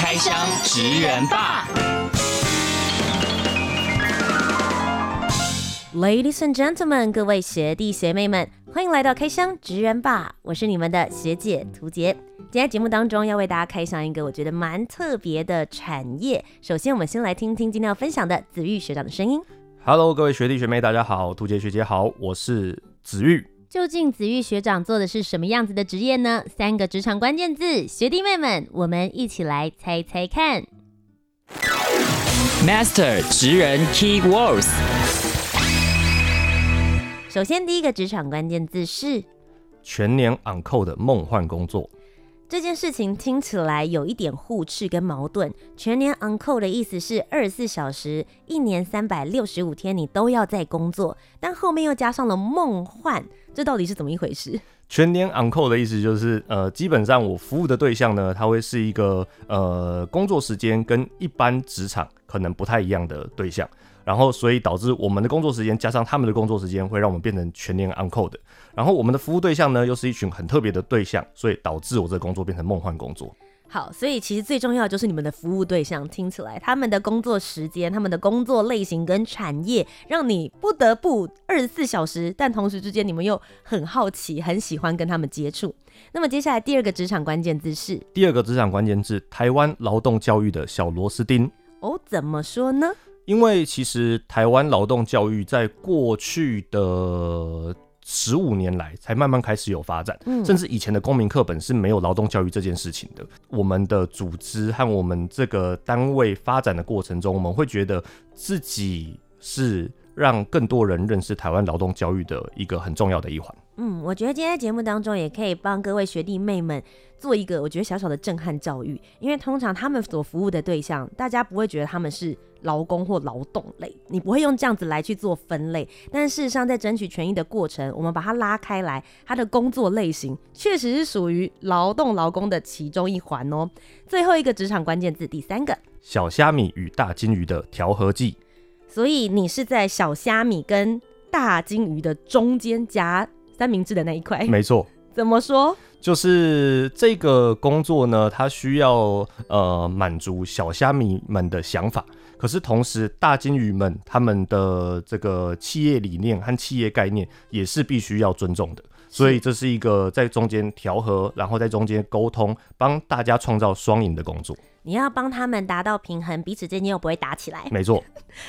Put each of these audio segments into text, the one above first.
开箱职人吧，Ladies and gentlemen，各位学弟学妹们，欢迎来到开箱职人吧，我是你们的学姐涂洁。今天节目当中要为大家开箱一个我觉得蛮特别的产业。首先，我们先来听听今天要分享的子玉学长的声音。Hello，各位学弟学妹，大家好，涂洁学姐好，我是子玉。究竟子玉学长做的是什么样子的职业呢？三个职场关键字，学弟妹们，我们一起来猜猜看。Master 职人 Key Words。首先，第一个职场关键字是全年 on call 的梦幻工作。这件事情听起来有一点互斥跟矛盾。全年 on call 的意思是二十四小时，一年三百六十五天你都要在工作，但后面又加上了梦幻，这到底是怎么一回事？全年 on call 的意思就是，呃，基本上我服务的对象呢，它会是一个呃工作时间跟一般职场可能不太一样的对象。然后，所以导致我们的工作时间加上他们的工作时间，会让我们变成全年 on call 的。然后，我们的服务对象呢，又是一群很特别的对象，所以导致我这个工作变成梦幻工作。好，所以其实最重要的就是你们的服务对象，听起来他们的工作时间、他们的工作类型跟产业，让你不得不二十四小时，但同时之间你们又很好奇、很喜欢跟他们接触。那么接下来第二个职场关键字是第二个职场关键字：台湾劳动教育的小螺丝钉。哦，怎么说呢？因为其实台湾劳动教育在过去的十五年来才慢慢开始有发展，甚至以前的公民课本是没有劳动教育这件事情的。我们的组织和我们这个单位发展的过程中，我们会觉得自己是让更多人认识台湾劳动教育的一个很重要的一环。嗯，我觉得今天节目当中也可以帮各位学弟妹们做一个我觉得小小的震撼教育，因为通常他们所服务的对象，大家不会觉得他们是劳工或劳动类，你不会用这样子来去做分类。但事实上，在争取权益的过程，我们把它拉开来，它的工作类型确实是属于劳动劳工的其中一环哦。最后一个职场关键字，第三个，小虾米与大金鱼的调和剂。所以你是在小虾米跟大金鱼的中间夹三明治的那一块，没错。怎么说？就是这个工作呢，它需要呃满足小虾米们的想法，可是同时大金鱼们他们的这个企业理念和企业概念也是必须要尊重的。所以这是一个在中间调和，然后在中间沟通，帮大家创造双赢的工作。你要帮他们达到平衡，彼此之间又不会打起来。没错，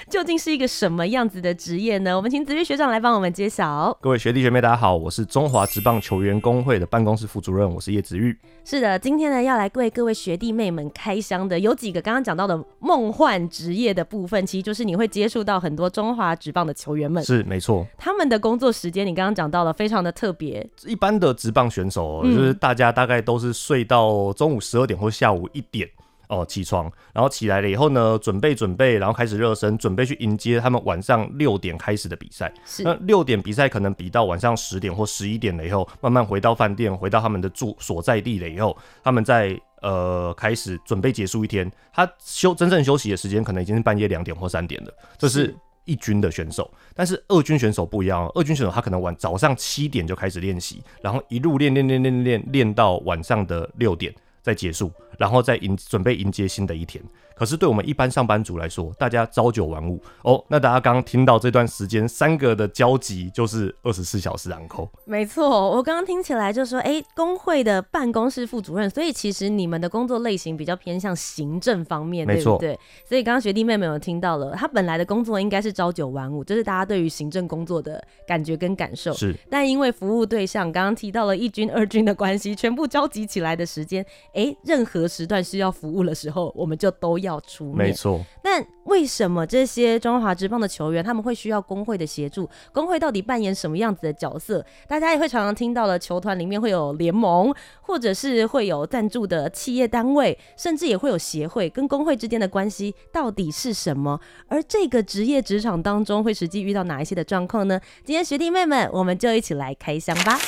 究竟是一个什么样子的职业呢？我们请子玉学长来帮我们揭晓。各位学弟学妹，大家好，我是中华职棒球员工会的办公室副主任，我是叶子玉。是的，今天呢要来为各位学弟妹们开箱的有几个刚刚讲到的梦幻职业的部分，其实就是你会接触到很多中华职棒的球员们。是，没错。他们的工作时间，你刚刚讲到了，非常的特别。一般的职棒选手，就是大家大概都是睡到中午十二点或下午一点。哦，起床，然后起来了以后呢，准备准备，然后开始热身，准备去迎接他们晚上六点开始的比赛。是，那六点比赛可能比到晚上十点或十一点了以后，慢慢回到饭店，回到他们的住所在地了以后，他们在呃开始准备结束一天。他休真正休息的时间可能已经是半夜两点或三点了。这是一军的选手，但是二军选手不一样，二军选手他可能晚早上七点就开始练习，然后一路练练练练练练到晚上的六点再结束。然后再迎准备迎接新的一天。可是对我们一般上班族来说，大家朝九晚五哦。那大家刚刚听到这段时间三个的交集，就是二十四小时 on call。没错，我刚刚听起来就说，哎，工会的办公室副主任，所以其实你们的工作类型比较偏向行政方面，对不对？所以刚刚学弟妹妹有听到了，他本来的工作应该是朝九晚五，这、就是大家对于行政工作的感觉跟感受。是，但因为服务对象刚刚提到了一军二军的关系，全部交集起来的时间，哎，任何时段需要服务的时候，我们就都要出面。没错。那为什么这些中华职棒的球员他们会需要工会的协助？工会到底扮演什么样子的角色？大家也会常常听到了，球团里面会有联盟，或者是会有赞助的企业单位，甚至也会有协会，跟工会之间的关系到底是什么？而这个职业职场当中会实际遇到哪一些的状况呢？今天学弟妹们，我们就一起来开箱吧。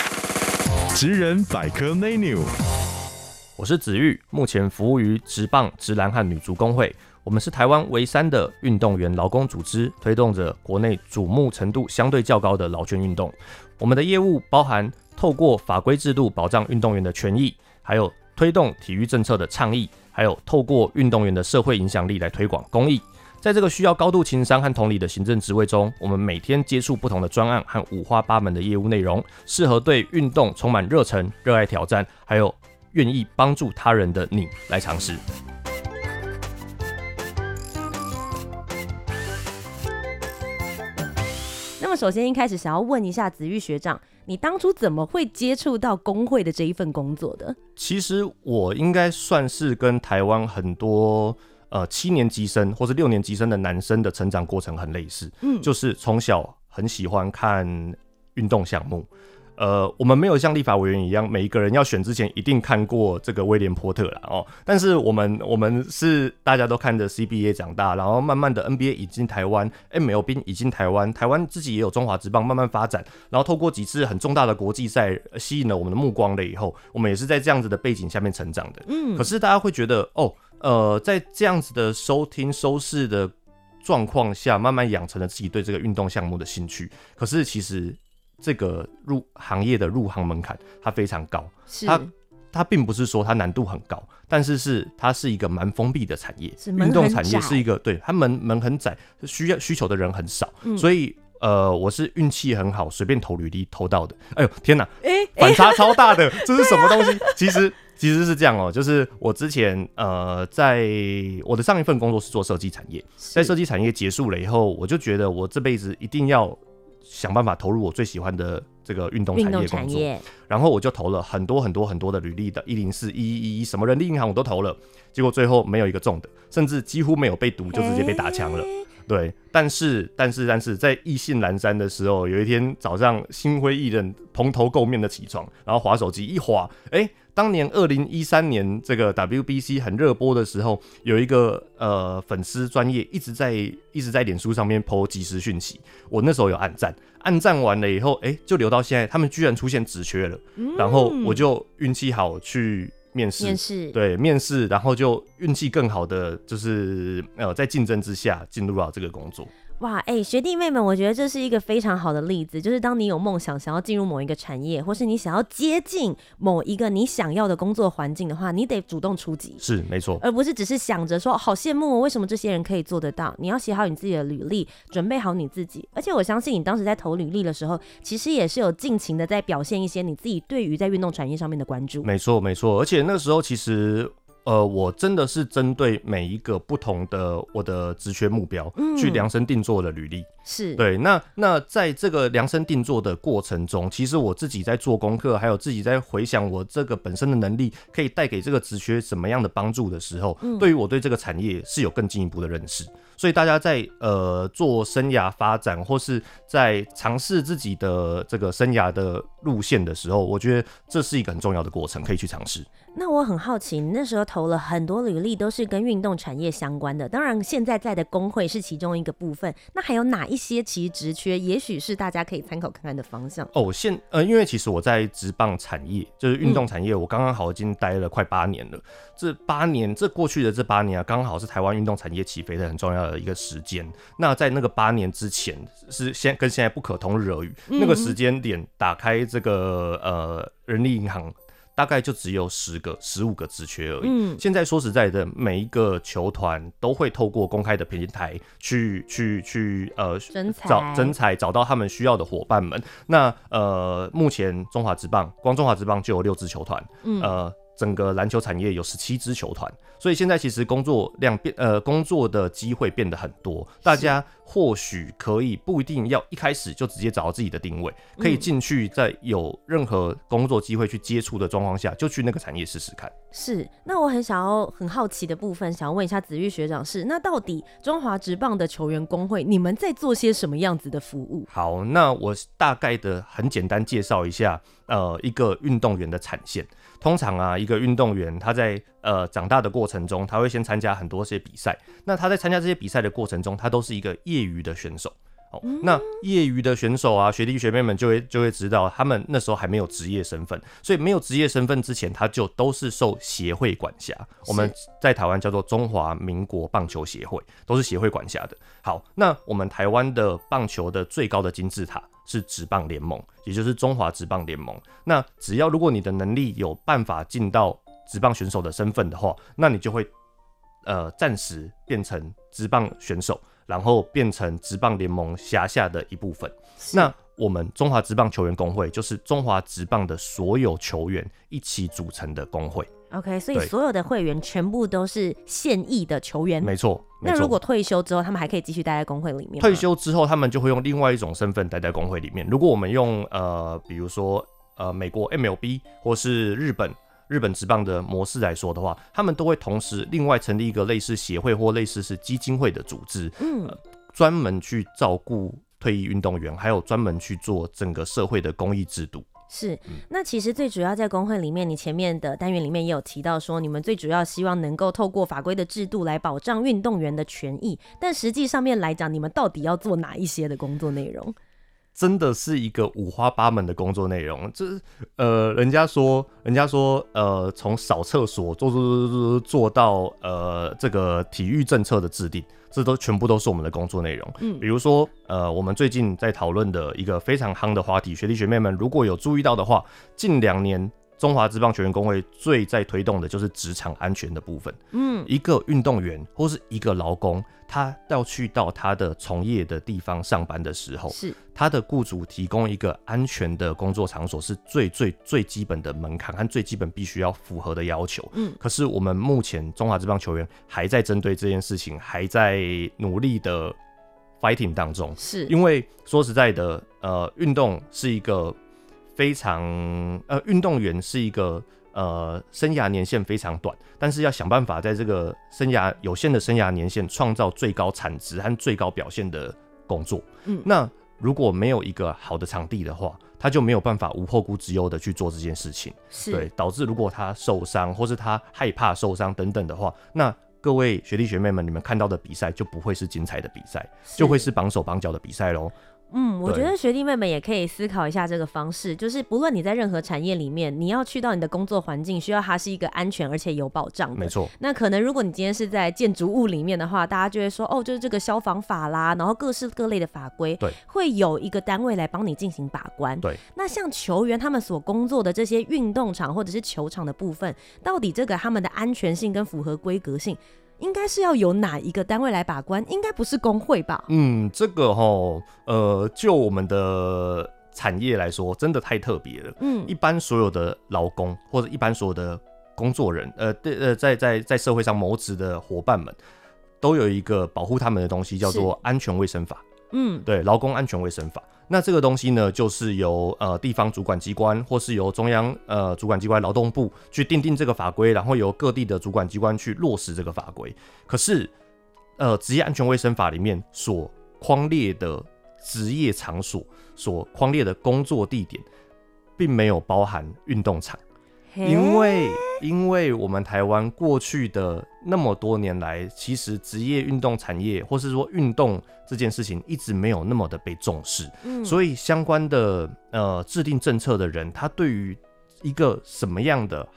职人百科 menu，我是子玉，目前服务于职棒、职篮和女足工会。我们是台湾唯三的运动员劳工组织，推动着国内瞩目程度相对较高的劳权运动。我们的业务包含透过法规制度保障运动员的权益，还有推动体育政策的倡议，还有透过运动员的社会影响力来推广公益。在这个需要高度情商和同理的行政职位中，我们每天接触不同的专案和五花八门的业务内容，适合对运动充满热忱、热爱挑战，还有愿意帮助他人的你来尝试。那么首先一开始想要问一下子玉学长，你当初怎么会接触到工会的这一份工作的？其实我应该算是跟台湾很多呃七年级生或是六年级生的男生的成长过程很类似，嗯，就是从小很喜欢看运动项目。呃，我们没有像立法委员一样，每一个人要选之前一定看过这个威廉波特了哦。但是我们我们是大家都看着 CBA 长大，然后慢慢的 NBA 引进台湾，MLB 引进台湾，台湾自己也有中华职棒慢慢发展，然后透过几次很重大的国际赛吸引了我们的目光了以后，我们也是在这样子的背景下面成长的。嗯，可是大家会觉得哦，呃，在这样子的收听收视的状况下，慢慢养成了自己对这个运动项目的兴趣。可是其实。这个入行业的入行门槛它非常高，是它它并不是说它难度很高，但是是它是一个蛮封闭的产业，运动产业是一个对它门门很窄，需要需求的人很少，嗯、所以呃我是运气很好，随便投履历投到的。哎呦天哪，哎，反差超大的，这是什么东西？其实其实是这样哦、喔，就是我之前呃在我的上一份工作是做设计产业，在设计产业结束了以后，我就觉得我这辈子一定要。想办法投入我最喜欢的这个运动产业工作，然后我就投了很多很多很多的履历的，一零四、一一一什么人力银行我都投了，结果最后没有一个中的，甚至几乎没有被读，就直接被打枪了。对，但是但是但是在意兴阑珊的时候，有一天早上心灰意冷、蓬头垢面的起床，然后划手机一划，哎。当年二零一三年这个 WBC 很热播的时候，有一个呃粉丝专业一直在一直在脸书上面 po 即时讯息，我那时候有暗赞，暗赞完了以后，哎、欸，就留到现在，他们居然出现职缺了，嗯、然后我就运气好去面试，面试。对面试，然后就运气更好的就是呃在竞争之下进入到这个工作。哇，哎、欸，学弟妹们，我觉得这是一个非常好的例子，就是当你有梦想，想要进入某一个产业，或是你想要接近某一个你想要的工作环境的话，你得主动出击，是没错，而不是只是想着说好羡慕，为什么这些人可以做得到？你要写好你自己的履历，准备好你自己，而且我相信你当时在投履历的时候，其实也是有尽情的在表现一些你自己对于在运动产业上面的关注。没错，没错，而且那个时候其实。呃，我真的是针对每一个不同的我的职缺目标，嗯，去量身定做的履历。是对。那那在这个量身定做的过程中，其实我自己在做功课，还有自己在回想我这个本身的能力可以带给这个职缺什么样的帮助的时候，嗯，对于我对这个产业是有更进一步的认识。所以大家在呃做生涯发展，或是在尝试自己的这个生涯的路线的时候，我觉得这是一个很重要的过程，可以去尝试。那我很好奇，你那时候投了很多履历，都是跟运动产业相关的。当然，现在在的工会是其中一个部分。那还有哪一些其实职缺，也许是大家可以参考看看的方向？哦，现呃，因为其实我在职棒产业，就是运动产业，我刚刚好已经待了快八年了。嗯、这八年，这过去的这八年啊，刚好是台湾运动产业起飞的很重要的。的一个时间，那在那个八年之前是现跟现在不可同日而语。嗯、那个时间点打开这个呃人力银行，大概就只有十个、十五个职缺而已。嗯、现在说实在的，每一个球团都会透过公开的平台去去去呃找征才，找到他们需要的伙伴们。那呃，目前中华职棒光中华职棒就有六支球团，嗯、呃。整个篮球产业有十七支球团，所以现在其实工作量变呃，工作的机会变得很多，大家或许可以不一定要一开始就直接找到自己的定位，可以进去在有任何工作机会去接触的状况下，就去那个产业试试看。是，那我很想要很好奇的部分，想要问一下子玉学长是，那到底中华职棒的球员工会，你们在做些什么样子的服务？好，那我大概的很简单介绍一下，呃，一个运动员的产线。通常啊，一个运动员他在呃长大的过程中，他会先参加很多些比赛。那他在参加这些比赛的过程中，他都是一个业余的选手。哦，那业余的选手啊，学弟学妹们就会就会知道，他们那时候还没有职业身份，所以没有职业身份之前，他就都是受协会管辖。我们在台湾叫做中华民国棒球协会，都是协会管辖的。好，那我们台湾的棒球的最高的金字塔是职棒联盟，也就是中华职棒联盟。那只要如果你的能力有办法进到职棒选手的身份的话，那你就会呃暂时变成职棒选手。然后变成职棒联盟辖下的一部分。那我们中华职棒球员工会就是中华职棒的所有球员一起组成的工会。OK，所以所有的会员全部都是现役的球员。没错。那如果退休之后，他们还可以继续待在工会里面？退休之后，他们就会用另外一种身份待在工会里面。如果我们用呃，比如说呃，美国 MLB 或是日本。日本职棒的模式来说的话，他们都会同时另外成立一个类似协会或类似是基金会的组织，嗯，专门去照顾退役运动员，还有专门去做整个社会的公益制度。是，那其实最主要在工会里面，你前面的单元里面也有提到说，你们最主要希望能够透过法规的制度来保障运动员的权益，但实际上面来讲，你们到底要做哪一些的工作内容？真的是一个五花八门的工作内容，这呃，人家说，人家说，呃，从扫厕所做做做做做到呃这个体育政策的制定，这都全部都是我们的工作内容。嗯，比如说，呃，我们最近在讨论的一个非常夯的话题，学弟学妹们如果有注意到的话，近两年。中华职棒球员工会最在推动的就是职场安全的部分。嗯，一个运动员或是一个劳工，他要去到他的从业的地方上班的时候，是他的雇主提供一个安全的工作场所，是最最最基本的门槛和最基本必须要符合的要求。嗯，可是我们目前中华职棒球员还在针对这件事情，还在努力的 fighting 当中。是因为说实在的，呃，运动是一个。非常呃，运动员是一个呃，生涯年限非常短，但是要想办法在这个生涯有限的生涯年限创造最高产值和最高表现的工作。嗯，那如果没有一个好的场地的话，他就没有办法无后顾之忧的去做这件事情。是，对，导致如果他受伤或是他害怕受伤等等的话，那各位学弟学妹们，你们看到的比赛就不会是精彩的比赛，就会是绑手绑脚的比赛喽。嗯，我觉得学弟妹们也可以思考一下这个方式，就是不论你在任何产业里面，你要去到你的工作环境，需要它是一个安全而且有保障的。没错。那可能如果你今天是在建筑物里面的话，大家就会说，哦，就是这个消防法啦，然后各式各类的法规，对，会有一个单位来帮你进行把关。对。那像球员他们所工作的这些运动场或者是球场的部分，到底这个他们的安全性跟符合规格性？应该是要由哪一个单位来把关？应该不是工会吧？嗯，这个哈，呃，就我们的产业来说，真的太特别了。嗯，一般所有的劳工或者一般所有的工作人，呃，对，呃，在在在社会上谋职的伙伴们，都有一个保护他们的东西，叫做安全卫生法。嗯，对，劳工安全卫生法。那这个东西呢，就是由呃地方主管机关，或是由中央呃主管机关劳动部去订定这个法规，然后由各地的主管机关去落实这个法规。可是，呃，职业安全卫生法里面所框列的职业场所，所框列的工作地点，并没有包含运动场。因为，因为我们台湾过去的那么多年来，其实职业运动产业，或是说运动这件事情，一直没有那么的被重视。嗯，所以相关的呃制定政策的人，他对于一个什么样的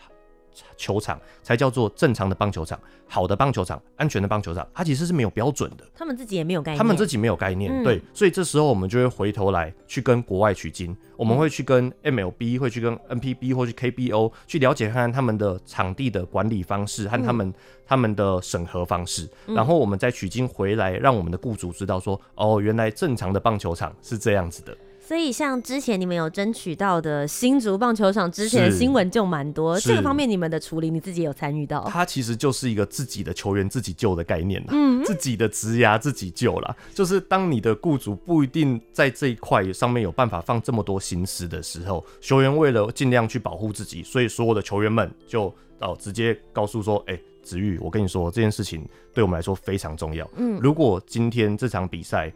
球场才叫做正常的棒球场？好的棒球场，安全的棒球场，它其实是没有标准的。他们自己也没有概念，他们自己没有概念。嗯、对，所以这时候我们就会回头来去跟国外取经，我们会去跟 MLB，会去跟 NPB 或去 KBO 去了解看看他们的场地的管理方式和他们、嗯、他们的审核方式，然后我们再取经回来，让我们的雇主知道说，哦，原来正常的棒球场是这样子的。所以像之前你们有争取到的新竹棒球场之前的新闻就蛮多，这个方面你们的处理你自己有参与到？它其实就是一个自己的球员自己救的概念啦，嗯，自己的职涯自己救啦。就是当你的雇主不一定在这一块上面有办法放这么多心思的时候，球员为了尽量去保护自己，所以所有的球员们就哦直接告诉说，哎、欸。子玉，我跟你说这件事情对我们来说非常重要。嗯，如果今天这场比赛，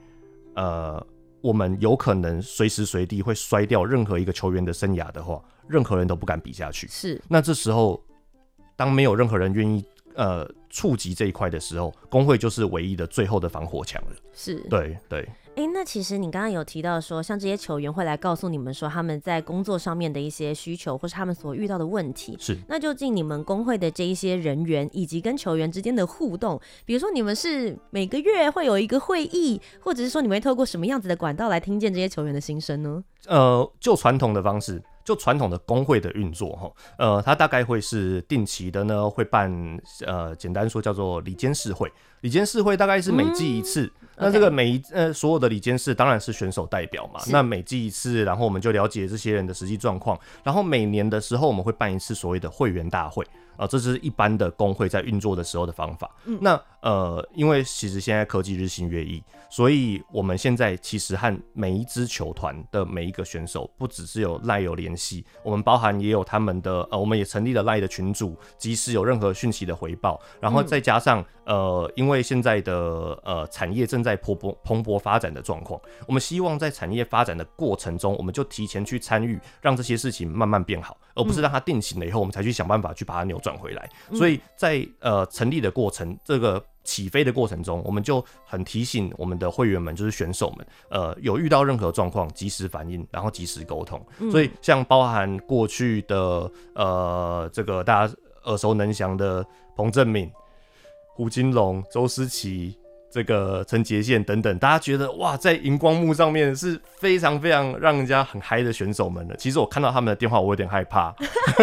呃，我们有可能随时随地会摔掉任何一个球员的生涯的话，任何人都不敢比下去。是，那这时候，当没有任何人愿意呃触及这一块的时候，工会就是唯一的最后的防火墙了。是，对对。哎、欸，那其实你刚刚有提到说，像这些球员会来告诉你们说他们在工作上面的一些需求，或是他们所遇到的问题。是，那究竟你们工会的这一些人员以及跟球员之间的互动，比如说你们是每个月会有一个会议，或者是说你们会透过什么样子的管道来听见这些球员的心声呢？呃，就传统的方式。就传统的工会的运作哈，呃，它大概会是定期的呢，会办呃，简单说叫做里监事会。里监事会大概是每季一次，嗯、那这个每一呃所有的里监事当然是选手代表嘛。那每季一次，然后我们就了解这些人的实际状况。然后每年的时候，我们会办一次所谓的会员大会啊、呃，这是一般的工会在运作的时候的方法。嗯、那呃，因为其实现在科技日新月异，所以我们现在其实和每一支球团的每一个选手，不只是有赖有联系，我们包含也有他们的呃，我们也成立了赖的群组，即使有任何讯息的回报，然后再加上、嗯、呃，因为现在的呃产业正在蓬勃蓬勃发展的状况，我们希望在产业发展的过程中，我们就提前去参与，让这些事情慢慢变好，而不是让它定型了以后，我们才去想办法去把它扭转回来。所以在呃成立的过程这个。起飞的过程中，我们就很提醒我们的会员们，就是选手们，呃，有遇到任何状况，及时反应，然后及时沟通。嗯。所以，像包含过去的呃，这个大家耳熟能详的彭正敏、胡金龙、周思齐。这个陈杰宪等等，大家觉得哇，在荧光幕上面是非常非常让人家很嗨的选手们了。其实我看到他们的电话，我有点害怕，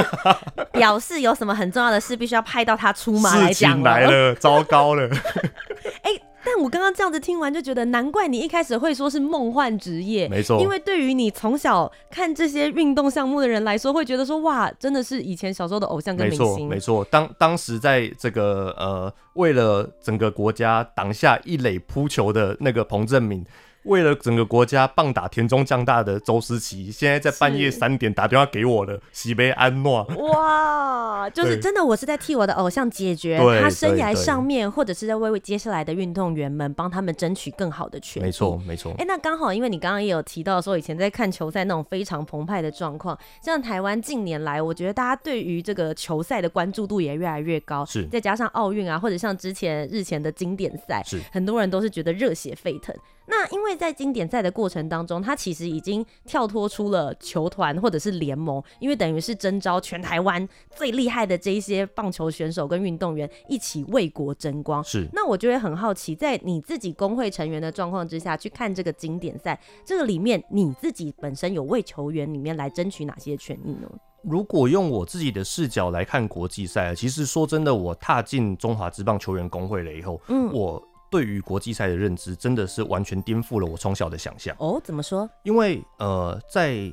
表示有什么很重要的事，必须要派到他出马来讲。来了，糟糕了。哎、欸。但我刚刚这样子听完就觉得，难怪你一开始会说是梦幻职业，没错。因为对于你从小看这些运动项目的人来说，会觉得说哇，真的是以前小时候的偶像跟明星。没错，没错。当当时在这个呃，为了整个国家挡下一垒扑球的那个彭政闵。为了整个国家棒打田中将大的周思齐，现在在半夜三点打电话给我了，喜悲安诺。哇，就是真的，我是在替我的偶像解决他生涯上面，或者是在为为接下来的运动员们帮他们争取更好的权利。没错，没错。哎、欸，那刚好，因为你刚刚也有提到说，以前在看球赛那种非常澎湃的状况，像台湾近年来，我觉得大家对于这个球赛的关注度也越来越高。是，再加上奥运啊，或者像之前日前的经典赛，是很多人都是觉得热血沸腾。那因为在经典赛的过程当中，他其实已经跳脱出了球团或者是联盟，因为等于是征召全台湾最厉害的这一些棒球选手跟运动员一起为国争光。是，那我就会很好奇，在你自己工会成员的状况之下去看这个经典赛，这个里面你自己本身有为球员里面来争取哪些权益呢？如果用我自己的视角来看国际赛，其实说真的，我踏进中华职棒球员工会了以后，嗯，我。对于国际赛的认知，真的是完全颠覆了我从小的想象。哦，怎么说？因为呃，在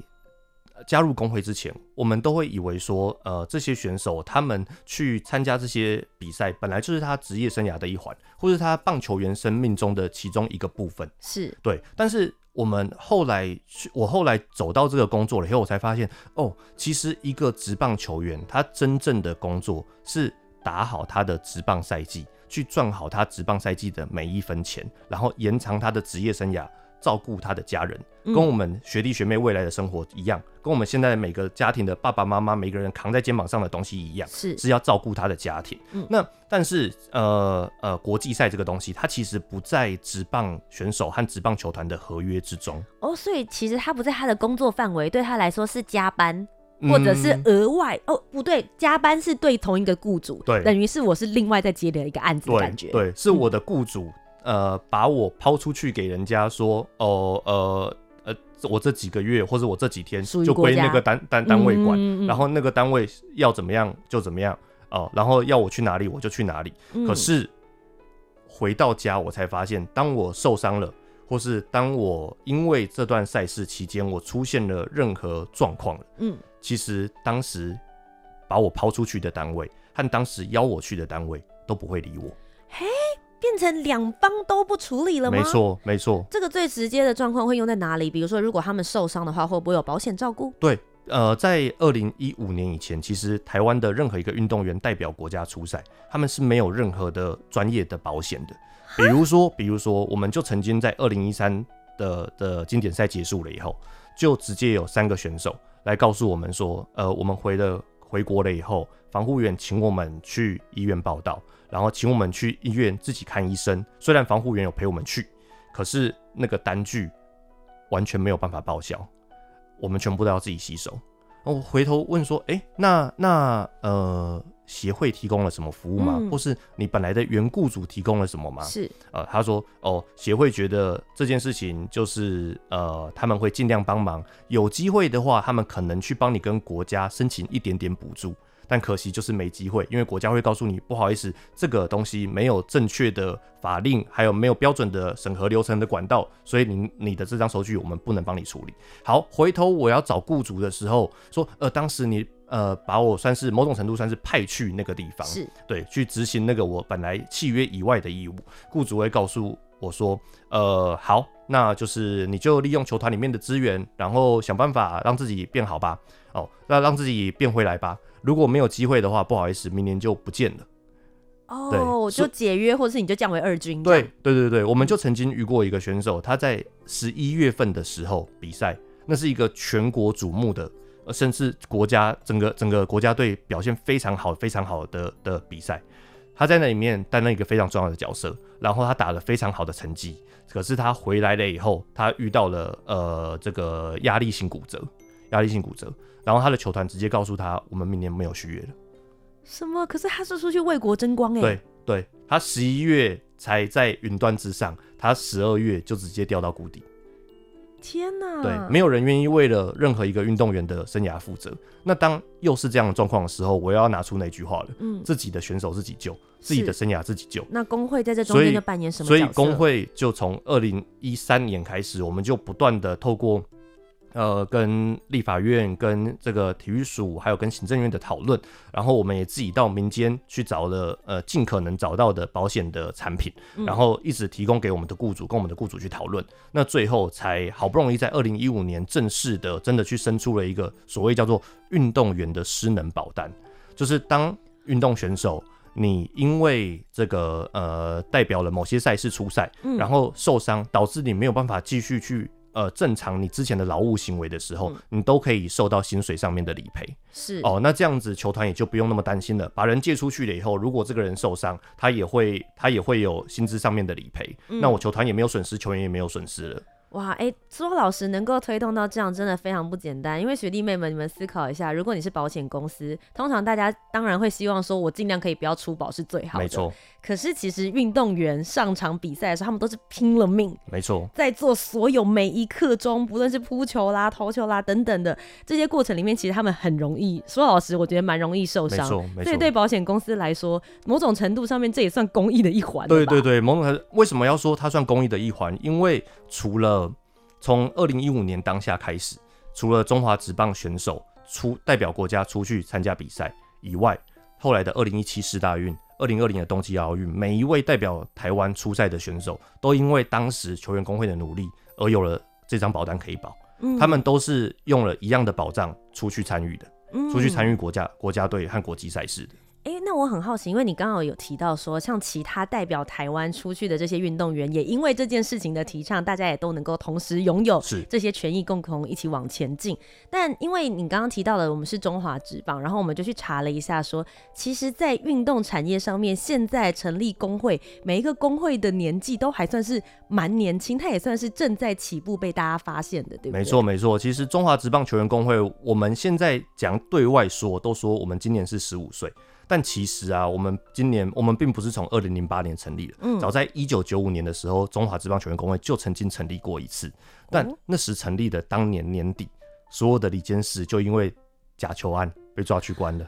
加入工会之前，我们都会以为说，呃，这些选手他们去参加这些比赛，本来就是他职业生涯的一环，或是他棒球员生命中的其中一个部分。是对。但是我们后来去，我后来走到这个工作了以后，我才发现，哦，其实一个职棒球员，他真正的工作是打好他的职棒赛季。去赚好他职棒赛季的每一分钱，然后延长他的职业生涯，照顾他的家人，跟我们学弟学妹未来的生活一样，嗯、跟我们现在每个家庭的爸爸妈妈每个人扛在肩膀上的东西一样，是是要照顾他的家庭。嗯、那但是呃呃，国际赛这个东西，它其实不在职棒选手和职棒球团的合约之中。哦，所以其实他不在他的工作范围，对他来说是加班。或者是额外、嗯、哦，不对，加班是对同一个雇主，对，等于是我是另外再接的一个案子的感觉，对，对，是我的雇主，嗯、呃，把我抛出去给人家说，哦，呃，呃，我这几个月或者我这几天就归那个单单单位管，然后那个单位要怎么样就怎么样，哦、呃，然后要我去哪里我就去哪里，嗯、可是回到家我才发现，当我受伤了。或是当我因为这段赛事期间我出现了任何状况了，嗯，其实当时把我抛出去的单位和当时邀我去的单位都不会理我。嘿，变成两方都不处理了吗？没错，没错。这个最直接的状况会用在哪里？比如说，如果他们受伤的话，会不会有保险照顾？对，呃，在二零一五年以前，其实台湾的任何一个运动员代表国家出赛，他们是没有任何的专业的保险的。比如说，比如说，我们就曾经在二零一三的的经典赛结束了以后，就直接有三个选手来告诉我们说，呃，我们回了回国了以后，防护员请我们去医院报道，然后请我们去医院自己看医生。虽然防护员有陪我们去，可是那个单据完全没有办法报销，我们全部都要自己吸收。我回头问说，哎、那那呃。协会提供了什么服务吗？嗯、或是你本来的原雇主提供了什么吗？是，呃，他说，哦，协会觉得这件事情就是，呃，他们会尽量帮忙，有机会的话，他们可能去帮你跟国家申请一点点补助。但可惜就是没机会，因为国家会告诉你，不好意思，这个东西没有正确的法令，还有没有标准的审核流程的管道，所以你你的这张收据我们不能帮你处理。好，回头我要找雇主的时候，说，呃，当时你呃把我算是某种程度算是派去那个地方，是对，去执行那个我本来契约以外的义务，雇主会告诉我说，呃，好，那就是你就利用球团里面的资源，然后想办法让自己变好吧，哦，那让自己变回来吧。如果没有机会的话，不好意思，明年就不见了。哦，对，就解约，或者是你就降为二军。对，对，对，对，我们就曾经遇过一个选手，他在十一月份的时候比赛，那是一个全国瞩目的，甚至国家整个整个国家队表现非常好、非常好的的比赛，他在那里面担任一个非常重要的角色，然后他打了非常好的成绩。可是他回来了以后，他遇到了呃这个压力性骨折，压力性骨折。然后他的球团直接告诉他，我们明年没有续约了。什么？可是他是出去为国争光哎。对对，他十一月才在云端之上，他十二月就直接掉到谷底。天哪！对，没有人愿意为了任何一个运动员的生涯负责。那当又是这样的状况的时候，我要拿出那句话了：嗯，自己的选手自己救，自己的生涯自己救。那工会在这中间就扮演什么所以工会就从二零一三年开始，我们就不断的透过。呃，跟立法院、跟这个体育署，还有跟行政院的讨论，然后我们也自己到民间去找了，呃，尽可能找到的保险的产品，然后一直提供给我们的雇主，跟我们的雇主去讨论，那最后才好不容易在二零一五年正式的，真的去生出了一个所谓叫做运动员的失能保单，就是当运动选手你因为这个呃代表了某些赛事出赛，然后受伤，导致你没有办法继续去。呃，正常你之前的劳务行为的时候，嗯、你都可以受到薪水上面的理赔。是哦，那这样子球团也就不用那么担心了。把人借出去了以后，如果这个人受伤，他也会他也会有薪资上面的理赔。嗯、那我球团也没有损失，球员也没有损失了。哇，哎、欸，苏老师能够推动到这样，真的非常不简单。因为学弟妹们，你们思考一下，如果你是保险公司，通常大家当然会希望说，我尽量可以不要出保是最好的。没错。可是其实运动员上场比赛的时候，他们都是拼了命。没错。在做所有每一刻钟，不论是扑球啦、投球啦等等的这些过程里面，其实他们很容易。苏老师，我觉得蛮容易受伤。没错，没错。所以对保险公司来说，某种程度上面，这也算公益的一环。对对对，某种程度，为什么要说它算公益的一环？因为除了从二零一五年当下开始，除了中华职棒选手出代表国家出去参加比赛以外，后来的二零一七世大运、二零二零的冬季奥运，每一位代表台湾出赛的选手，都因为当时球员工会的努力而有了这张保单可以保。嗯，他们都是用了一样的保障出去参与的，出去参与国家国家队和国际赛事的。哎、欸，那我很好奇，因为你刚好有提到说，像其他代表台湾出去的这些运动员，也因为这件事情的提倡，大家也都能够同时拥有这些权益，共同一起往前进。但因为你刚刚提到了，我们是中华职棒，然后我们就去查了一下说，说其实，在运动产业上面，现在成立工会，每一个工会的年纪都还算是蛮年轻，它也算是正在起步被大家发现的，对不对？没错，没错。其实中华职棒球员工会，我们现在讲对外说，都说我们今年是十五岁。但其实啊，我们今年我们并不是从二零零八年成立的，嗯，早在一九九五年的时候，中华职棒球员工会就曾经成立过一次，但那时成立的当年年底，所有的李监事就因为假球案被抓去关了。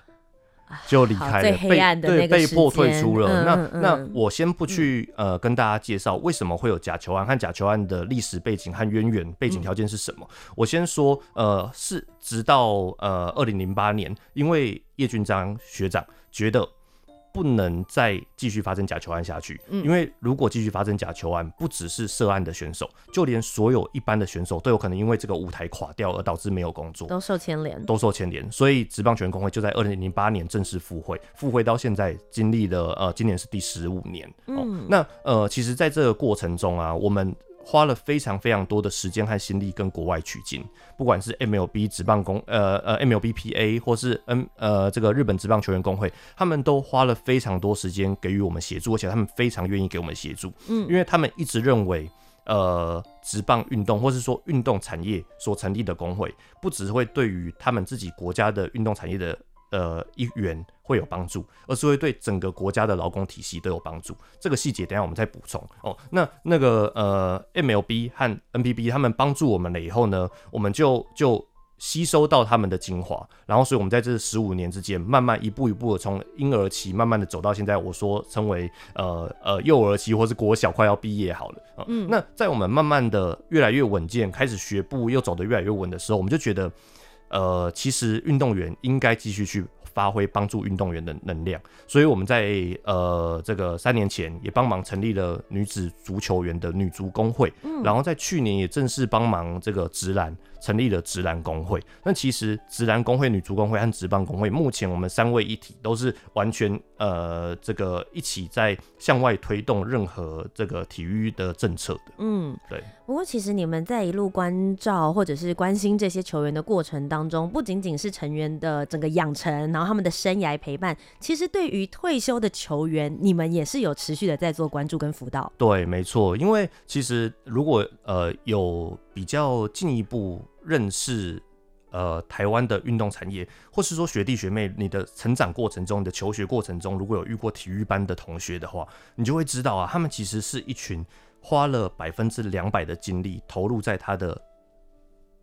就离开了，被对被迫退出了。嗯、那、嗯、那我先不去呃跟大家介绍为什么会有假球案和假球案的历史背景和渊源，背景条件是什么。嗯、我先说呃是直到呃二零零八年，因为叶俊章学长觉得。不能再继续发生假球案下去，因为如果继续发生假球案，不只是涉案的选手，就连所有一般的选手都有可能因为这个舞台垮掉而导致没有工作，都受牵连，都受牵连。所以职棒球员工会就在二零零八年正式复会，复会到现在经历了呃，今年是第十五年。哦，那呃，其实在这个过程中啊，我们。花了非常非常多的时间和心力跟国外取经，不管是 MLB 职棒工呃呃 MLBPA 或是 N 呃这个日本职棒球员工会，他们都花了非常多时间给予我们协助，而且他们非常愿意给我们协助，嗯，因为他们一直认为，呃，职棒运动或是说运动产业所成立的工会，不只会对于他们自己国家的运动产业的。呃，一员会有帮助，而是会对整个国家的劳工体系都有帮助。这个细节等一下我们再补充哦。那那个呃，MLB 和 NPB 他们帮助我们了以后呢，我们就就吸收到他们的精华，然后所以我们在这十五年之间，慢慢一步一步的从婴儿期慢慢的走到现在，我说称为呃呃幼儿期或是国小快要毕业好了。哦、嗯，那在我们慢慢的越来越稳健，开始学步又走得越来越稳的时候，我们就觉得。呃，其实运动员应该继续去发挥帮助运动员的能量，所以我们在呃这个三年前也帮忙成立了女子足球员的女足工会，嗯，然后在去年也正式帮忙这个直男。成立了直男工会，那其实直男工会、女足工会和直棒工会，目前我们三位一体，都是完全呃这个一起在向外推动任何这个体育的政策的。嗯，对。不过其实你们在一路关照或者是关心这些球员的过程当中，不仅仅是成员的整个养成，然后他们的生涯陪伴，其实对于退休的球员，你们也是有持续的在做关注跟辅导。对，没错。因为其实如果呃有比较进一步。认识呃台湾的运动产业，或是说学弟学妹，你的成长过程中，你的求学过程中，如果有遇过体育班的同学的话，你就会知道啊，他们其实是一群花了百分之两百的精力投入在他的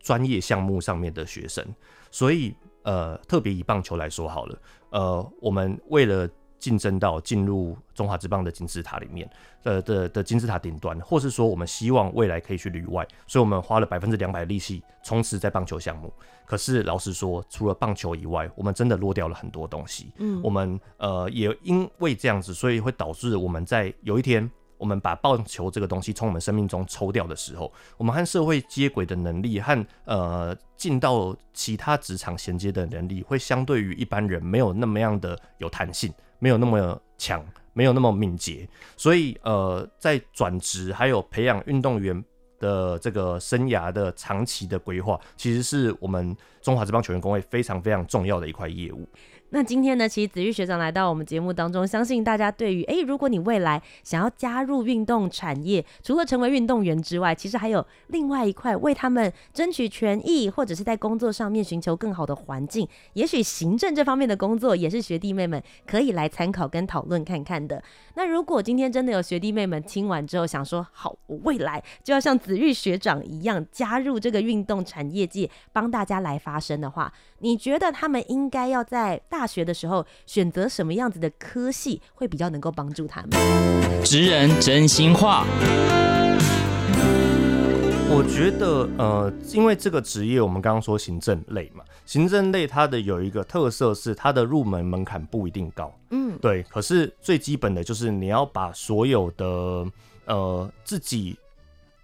专业项目上面的学生。所以呃，特别以棒球来说好了，呃，我们为了竞争到进入中华之棒的金字塔里面，呃的的金字塔顶端，或是说我们希望未来可以去旅外，所以我们花了百分之两百的力气冲刺在棒球项目。可是老实说，除了棒球以外，我们真的落掉了很多东西。嗯，我们呃也因为这样子，所以会导致我们在有一天，我们把棒球这个东西从我们生命中抽掉的时候，我们和社会接轨的能力和呃进到其他职场衔接的能力，会相对于一般人没有那么样的有弹性。没有那么强，没有那么敏捷，所以呃，在转职还有培养运动员的这个生涯的长期的规划，其实是我们中华职棒球员工会非常非常重要的一块业务。那今天呢，其实子玉学长来到我们节目当中，相信大家对于，诶，如果你未来想要加入运动产业，除了成为运动员之外，其实还有另外一块为他们争取权益，或者是在工作上面寻求更好的环境，也许行政这方面的工作也是学弟妹们可以来参考跟讨论看看的。那如果今天真的有学弟妹们听完之后想说，好，我未来就要像子玉学长一样加入这个运动产业界，帮大家来发声的话，你觉得他们应该要在大大学的时候选择什么样子的科系会比较能够帮助他们？职人真心话。我觉得，呃，因为这个职业，我们刚刚说行政类嘛，行政类它的有一个特色是它的入门门槛不一定高，嗯，对。可是最基本的就是你要把所有的呃自己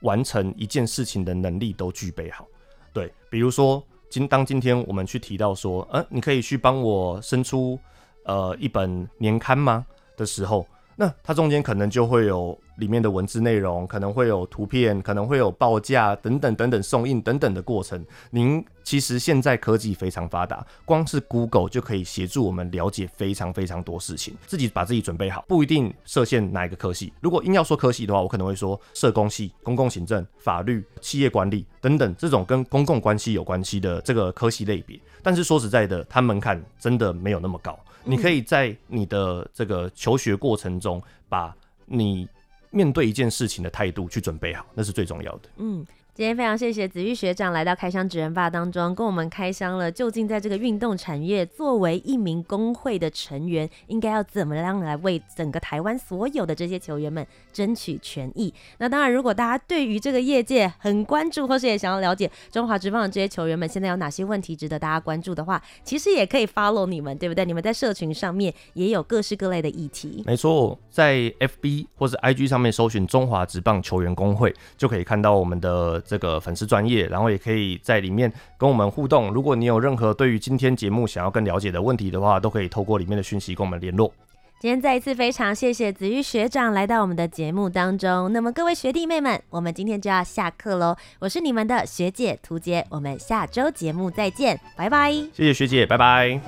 完成一件事情的能力都具备好，对，比如说。今当今天我们去提到说，呃，你可以去帮我生出呃一本年刊吗？的时候，那它中间可能就会有。里面的文字内容可能会有图片，可能会有报价等等等等送印等等的过程。您其实现在科技非常发达，光是 Google 就可以协助我们了解非常非常多事情。自己把自己准备好，不一定设限哪一个科系。如果硬要说科系的话，我可能会说社工系、公共行政、法律、企业管理等等这种跟公共关系有关系的这个科系类别。但是说实在的，它门槛真的没有那么高。你可以在你的这个求学过程中，把你面对一件事情的态度去准备好，那是最重要的。嗯。今天非常谢谢子玉学长来到开箱职人吧当中，跟我们开箱了究竟在这个运动产业，作为一名工会的成员，应该要怎么样来为整个台湾所有的这些球员们争取权益。那当然，如果大家对于这个业界很关注，或是也想要了解中华职棒的这些球员们现在有哪些问题值得大家关注的话，其实也可以 follow 你们，对不对？你们在社群上面也有各式各类的议题。没错，在 FB 或是 IG 上面搜寻中华职棒球员工会，就可以看到我们的。这个粉丝专业，然后也可以在里面跟我们互动。如果你有任何对于今天节目想要更了解的问题的话，都可以透过里面的讯息跟我们联络。今天再一次非常谢谢子玉学长来到我们的节目当中。那么各位学弟妹们，我们今天就要下课喽。我是你们的学姐涂杰，我们下周节目再见，拜拜。谢谢学姐，拜拜。